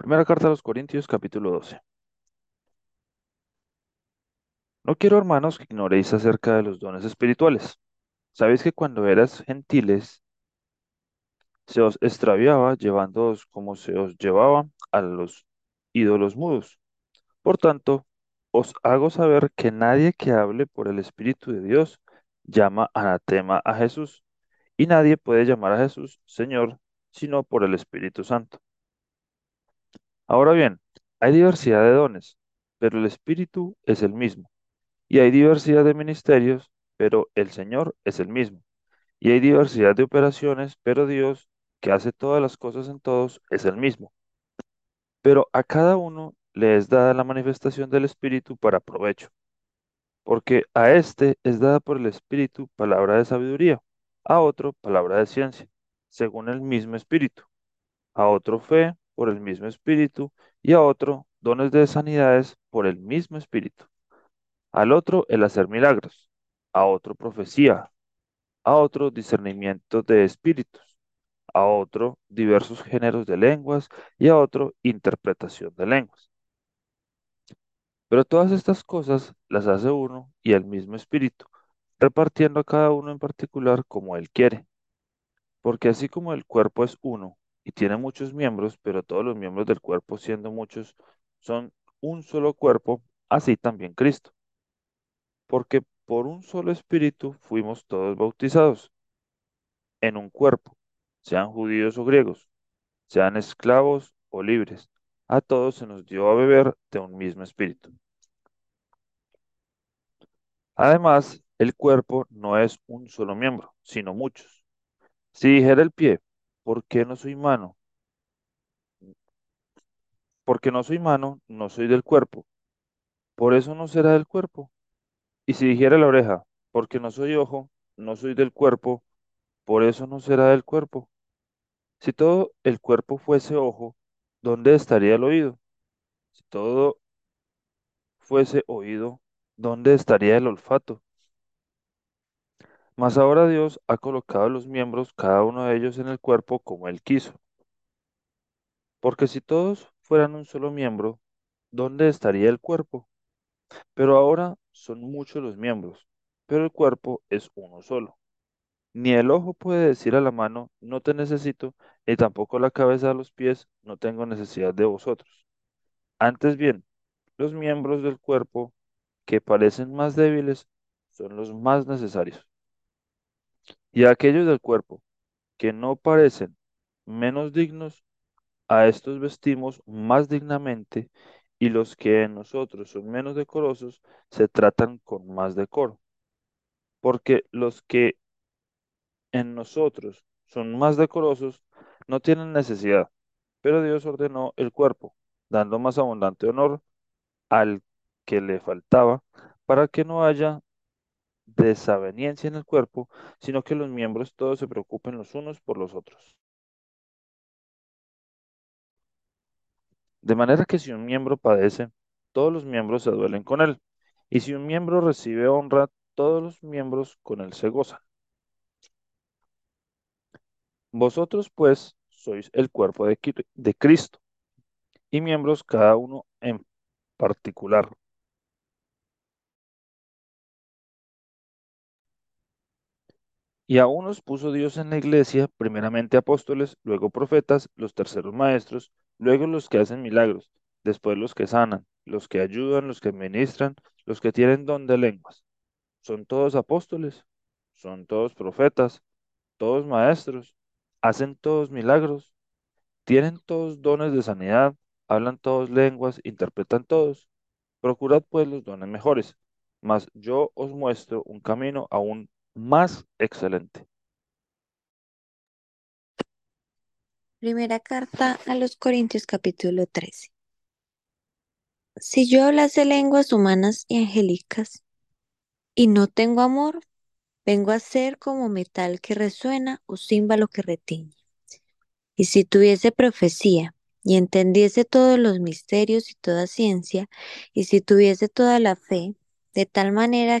Primera carta a los Corintios, capítulo 12. No quiero, hermanos, que ignoréis acerca de los dones espirituales. Sabéis que cuando eras gentiles, se os extraviaba llevándoos como se os llevaba a los ídolos mudos. Por tanto, os hago saber que nadie que hable por el Espíritu de Dios llama anatema a Jesús, y nadie puede llamar a Jesús Señor, sino por el Espíritu Santo. Ahora bien, hay diversidad de dones, pero el Espíritu es el mismo. Y hay diversidad de ministerios, pero el Señor es el mismo. Y hay diversidad de operaciones, pero Dios, que hace todas las cosas en todos, es el mismo. Pero a cada uno le es dada la manifestación del Espíritu para provecho. Porque a éste es dada por el Espíritu palabra de sabiduría, a otro palabra de ciencia, según el mismo Espíritu, a otro fe por el mismo Espíritu, y a otro dones de sanidades por el mismo Espíritu al otro el hacer milagros, a otro profecía, a otro discernimiento de espíritus, a otro diversos géneros de lenguas y a otro interpretación de lenguas. Pero todas estas cosas las hace uno y el mismo espíritu, repartiendo a cada uno en particular como él quiere. Porque así como el cuerpo es uno y tiene muchos miembros, pero todos los miembros del cuerpo siendo muchos son un solo cuerpo, así también Cristo porque por un solo espíritu fuimos todos bautizados en un cuerpo, sean judíos o griegos, sean esclavos o libres. A todos se nos dio a beber de un mismo espíritu. Además, el cuerpo no es un solo miembro, sino muchos. Si dijera el pie, ¿por qué no soy mano? Porque no soy mano, no soy del cuerpo. Por eso no será del cuerpo. Y si dijera la oreja, porque no soy ojo, no soy del cuerpo, por eso no será del cuerpo. Si todo el cuerpo fuese ojo, ¿dónde estaría el oído? Si todo fuese oído, ¿dónde estaría el olfato? Mas ahora Dios ha colocado los miembros, cada uno de ellos, en el cuerpo como Él quiso. Porque si todos fueran un solo miembro, ¿dónde estaría el cuerpo? Pero ahora son muchos los miembros, pero el cuerpo es uno solo. Ni el ojo puede decir a la mano, no te necesito, ni tampoco la cabeza a los pies, no tengo necesidad de vosotros. Antes bien, los miembros del cuerpo que parecen más débiles son los más necesarios. Y aquellos del cuerpo que no parecen menos dignos, a estos vestimos más dignamente, y los que en nosotros son menos decorosos se tratan con más decoro. Porque los que en nosotros son más decorosos no tienen necesidad, pero Dios ordenó el cuerpo, dando más abundante honor al que le faltaba, para que no haya desaveniencia en el cuerpo, sino que los miembros todos se preocupen los unos por los otros. De manera que si un miembro padece, todos los miembros se duelen con él, y si un miembro recibe honra, todos los miembros con él se gozan. Vosotros, pues, sois el cuerpo de, de Cristo, y miembros cada uno en particular. Y a unos puso Dios en la iglesia, primeramente apóstoles, luego profetas, los terceros maestros, luego los que hacen milagros, después los que sanan, los que ayudan, los que ministran, los que tienen don de lenguas. Son todos apóstoles, son todos profetas, todos maestros, hacen todos milagros, tienen todos dones de sanidad, hablan todos lenguas, interpretan todos. Procurad pues los dones mejores, mas yo os muestro un camino aún más excelente. Primera carta a los Corintios capítulo 13. Si yo hablase lenguas humanas y angélicas y no tengo amor, vengo a ser como metal que resuena o címbalo que retiñe. Y si tuviese profecía y entendiese todos los misterios y toda ciencia, y si tuviese toda la fe, de tal manera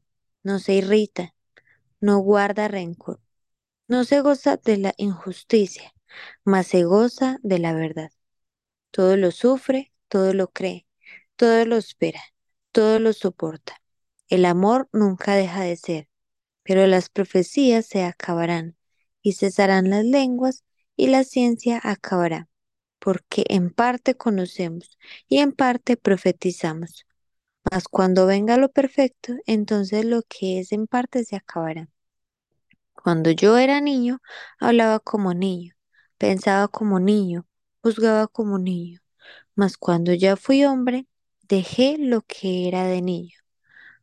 no se irrita, no guarda rencor, no se goza de la injusticia, mas se goza de la verdad. Todo lo sufre, todo lo cree, todo lo espera, todo lo soporta. El amor nunca deja de ser, pero las profecías se acabarán, y cesarán las lenguas, y la ciencia acabará, porque en parte conocemos y en parte profetizamos. Mas cuando venga lo perfecto, entonces lo que es en parte se acabará. Cuando yo era niño, hablaba como niño, pensaba como niño, juzgaba como niño. Mas cuando ya fui hombre, dejé lo que era de niño.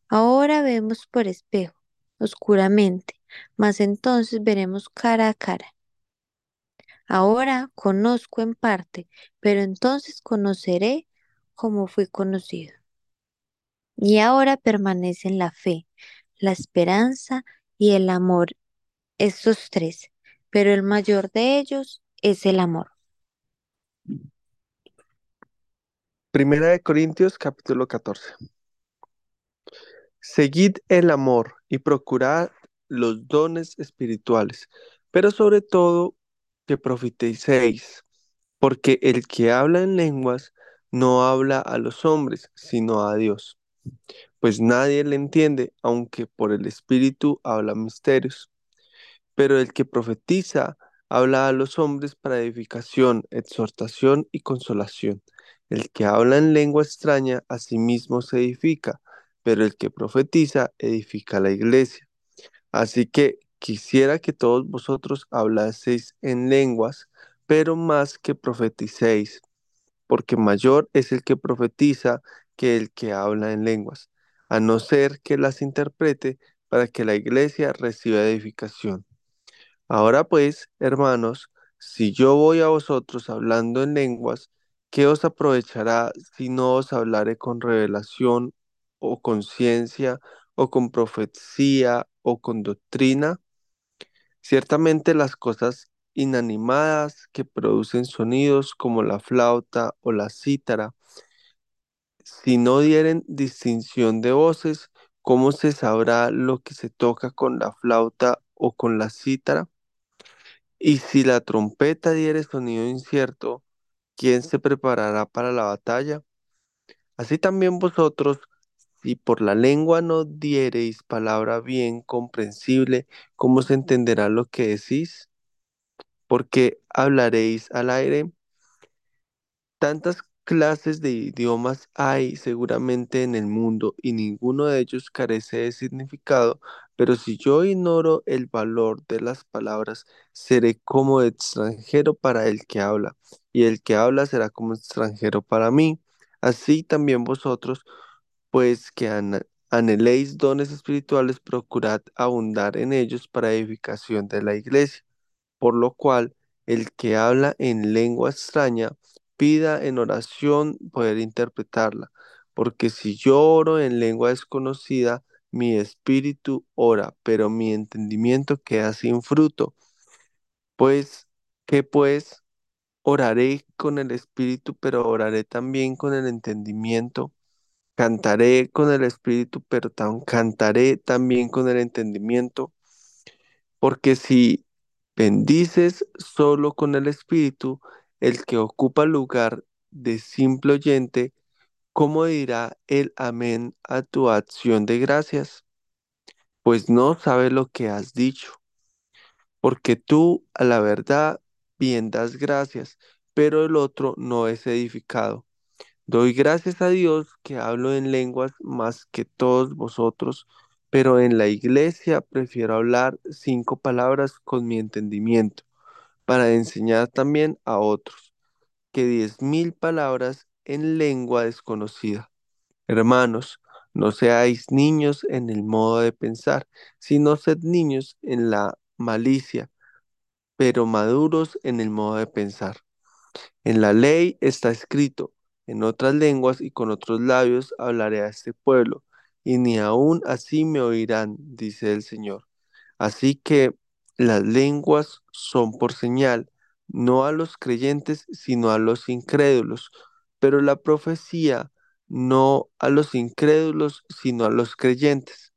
Ahora vemos por espejo, oscuramente, mas entonces veremos cara a cara. Ahora conozco en parte, pero entonces conoceré como fui conocido. Y ahora permanecen la fe, la esperanza y el amor, estos tres, pero el mayor de ellos es el amor. Primera de Corintios capítulo 14. Seguid el amor y procurad los dones espirituales, pero sobre todo que profeticéis, porque el que habla en lenguas no habla a los hombres, sino a Dios, pues nadie le entiende, aunque por el Espíritu habla misterios. Pero el que profetiza habla a los hombres para edificación, exhortación y consolación. El que habla en lengua extraña a sí mismo se edifica, pero el que profetiza edifica la iglesia. Así que quisiera que todos vosotros hablaseis en lenguas, pero más que profeticéis, porque mayor es el que profetiza que el que habla en lenguas, a no ser que las interprete para que la iglesia reciba edificación. Ahora pues, hermanos, si yo voy a vosotros hablando en lenguas, ¿qué os aprovechará si no os hablaré con revelación o con ciencia o con profecía o con doctrina? Ciertamente las cosas inanimadas que producen sonidos como la flauta o la cítara, si no dieren distinción de voces, ¿cómo se sabrá lo que se toca con la flauta o con la cítara? Y si la trompeta diere sonido incierto, ¿quién se preparará para la batalla? Así también vosotros, si por la lengua no diereis palabra bien comprensible, ¿cómo se entenderá lo que decís? Porque hablaréis al aire. Tantas clases de idiomas hay seguramente en el mundo y ninguno de ellos carece de significado, pero si yo ignoro el valor de las palabras, seré como extranjero para el que habla, y el que habla será como extranjero para mí. Así también vosotros, pues que anheléis dones espirituales, procurad abundar en ellos para edificación de la iglesia por lo cual el que habla en lengua extraña pida en oración poder interpretarla, porque si yo oro en lengua desconocida, mi espíritu ora, pero mi entendimiento queda sin fruto. Pues, ¿qué pues? Oraré con el espíritu, pero oraré también con el entendimiento. Cantaré con el espíritu, pero tam- cantaré también con el entendimiento. Porque si bendices solo con el Espíritu, el que ocupa lugar de simple oyente, ¿cómo dirá el amén a tu acción de gracias? Pues no sabe lo que has dicho, porque tú a la verdad bien das gracias, pero el otro no es edificado. Doy gracias a Dios que hablo en lenguas más que todos vosotros, pero en la iglesia prefiero hablar cinco palabras con mi entendimiento, para enseñar también a otros, que diez mil palabras en lengua desconocida. Hermanos, no seáis niños en el modo de pensar, sino sed niños en la malicia, pero maduros en el modo de pensar. En la ley está escrito, en otras lenguas y con otros labios hablaré a este pueblo, y ni aun así me oirán, dice el Señor. Así que las lenguas son por señal, no a los creyentes, sino a los incrédulos, pero la profecía no a los incrédulos, sino a los creyentes.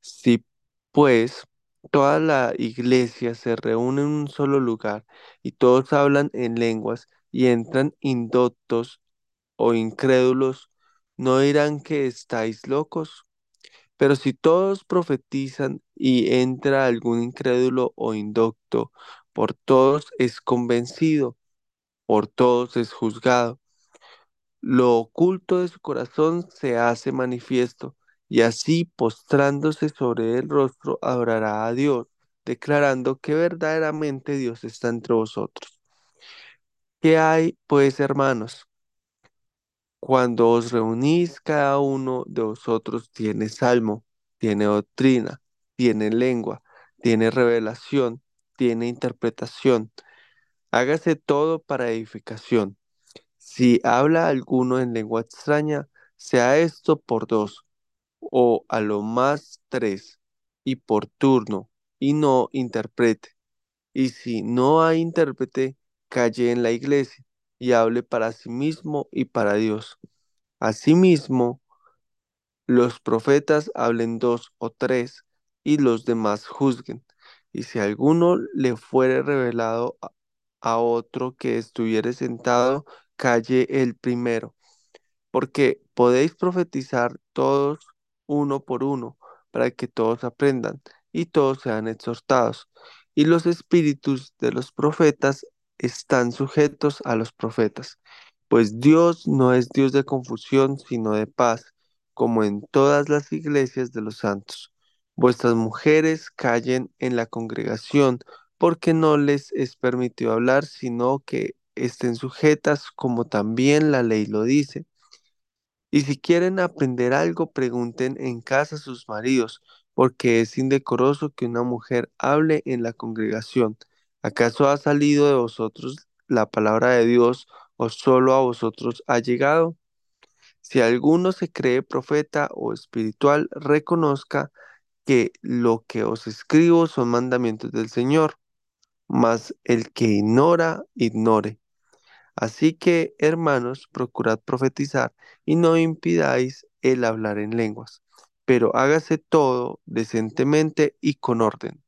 Si pues toda la iglesia se reúne en un solo lugar y todos hablan en lenguas y entran indoctos o incrédulos, ¿no dirán que estáis locos? Pero si todos profetizan y entra algún incrédulo o indocto, por todos es convencido, por todos es juzgado. Lo oculto de su corazón se hace manifiesto, y así postrándose sobre el rostro adorará a Dios, declarando que verdaderamente Dios está entre vosotros. ¿Qué hay, pues, hermanos? Cuando os reunís, cada uno de vosotros tiene salmo, tiene doctrina, tiene lengua, tiene revelación, tiene interpretación. Hágase todo para edificación. Si habla alguno en lengua extraña, sea esto por dos, o a lo más tres, y por turno, y no interprete. Y si no hay intérprete, calle en la iglesia y hable para sí mismo y para Dios. Asimismo, los profetas hablen dos o tres, y los demás juzguen. Y si alguno le fuere revelado a otro que estuviere sentado, calle el primero, porque podéis profetizar todos uno por uno, para que todos aprendan y todos sean exhortados. Y los espíritus de los profetas están sujetos a los profetas, pues Dios no es Dios de confusión, sino de paz, como en todas las iglesias de los santos. Vuestras mujeres callen en la congregación, porque no les es permitido hablar, sino que estén sujetas como también la ley lo dice. Y si quieren aprender algo, pregunten en casa a sus maridos, porque es indecoroso que una mujer hable en la congregación. ¿Acaso ha salido de vosotros la palabra de Dios o solo a vosotros ha llegado? Si alguno se cree profeta o espiritual, reconozca que lo que os escribo son mandamientos del Señor, mas el que ignora, ignore. Así que, hermanos, procurad profetizar y no impidáis el hablar en lenguas, pero hágase todo decentemente y con orden.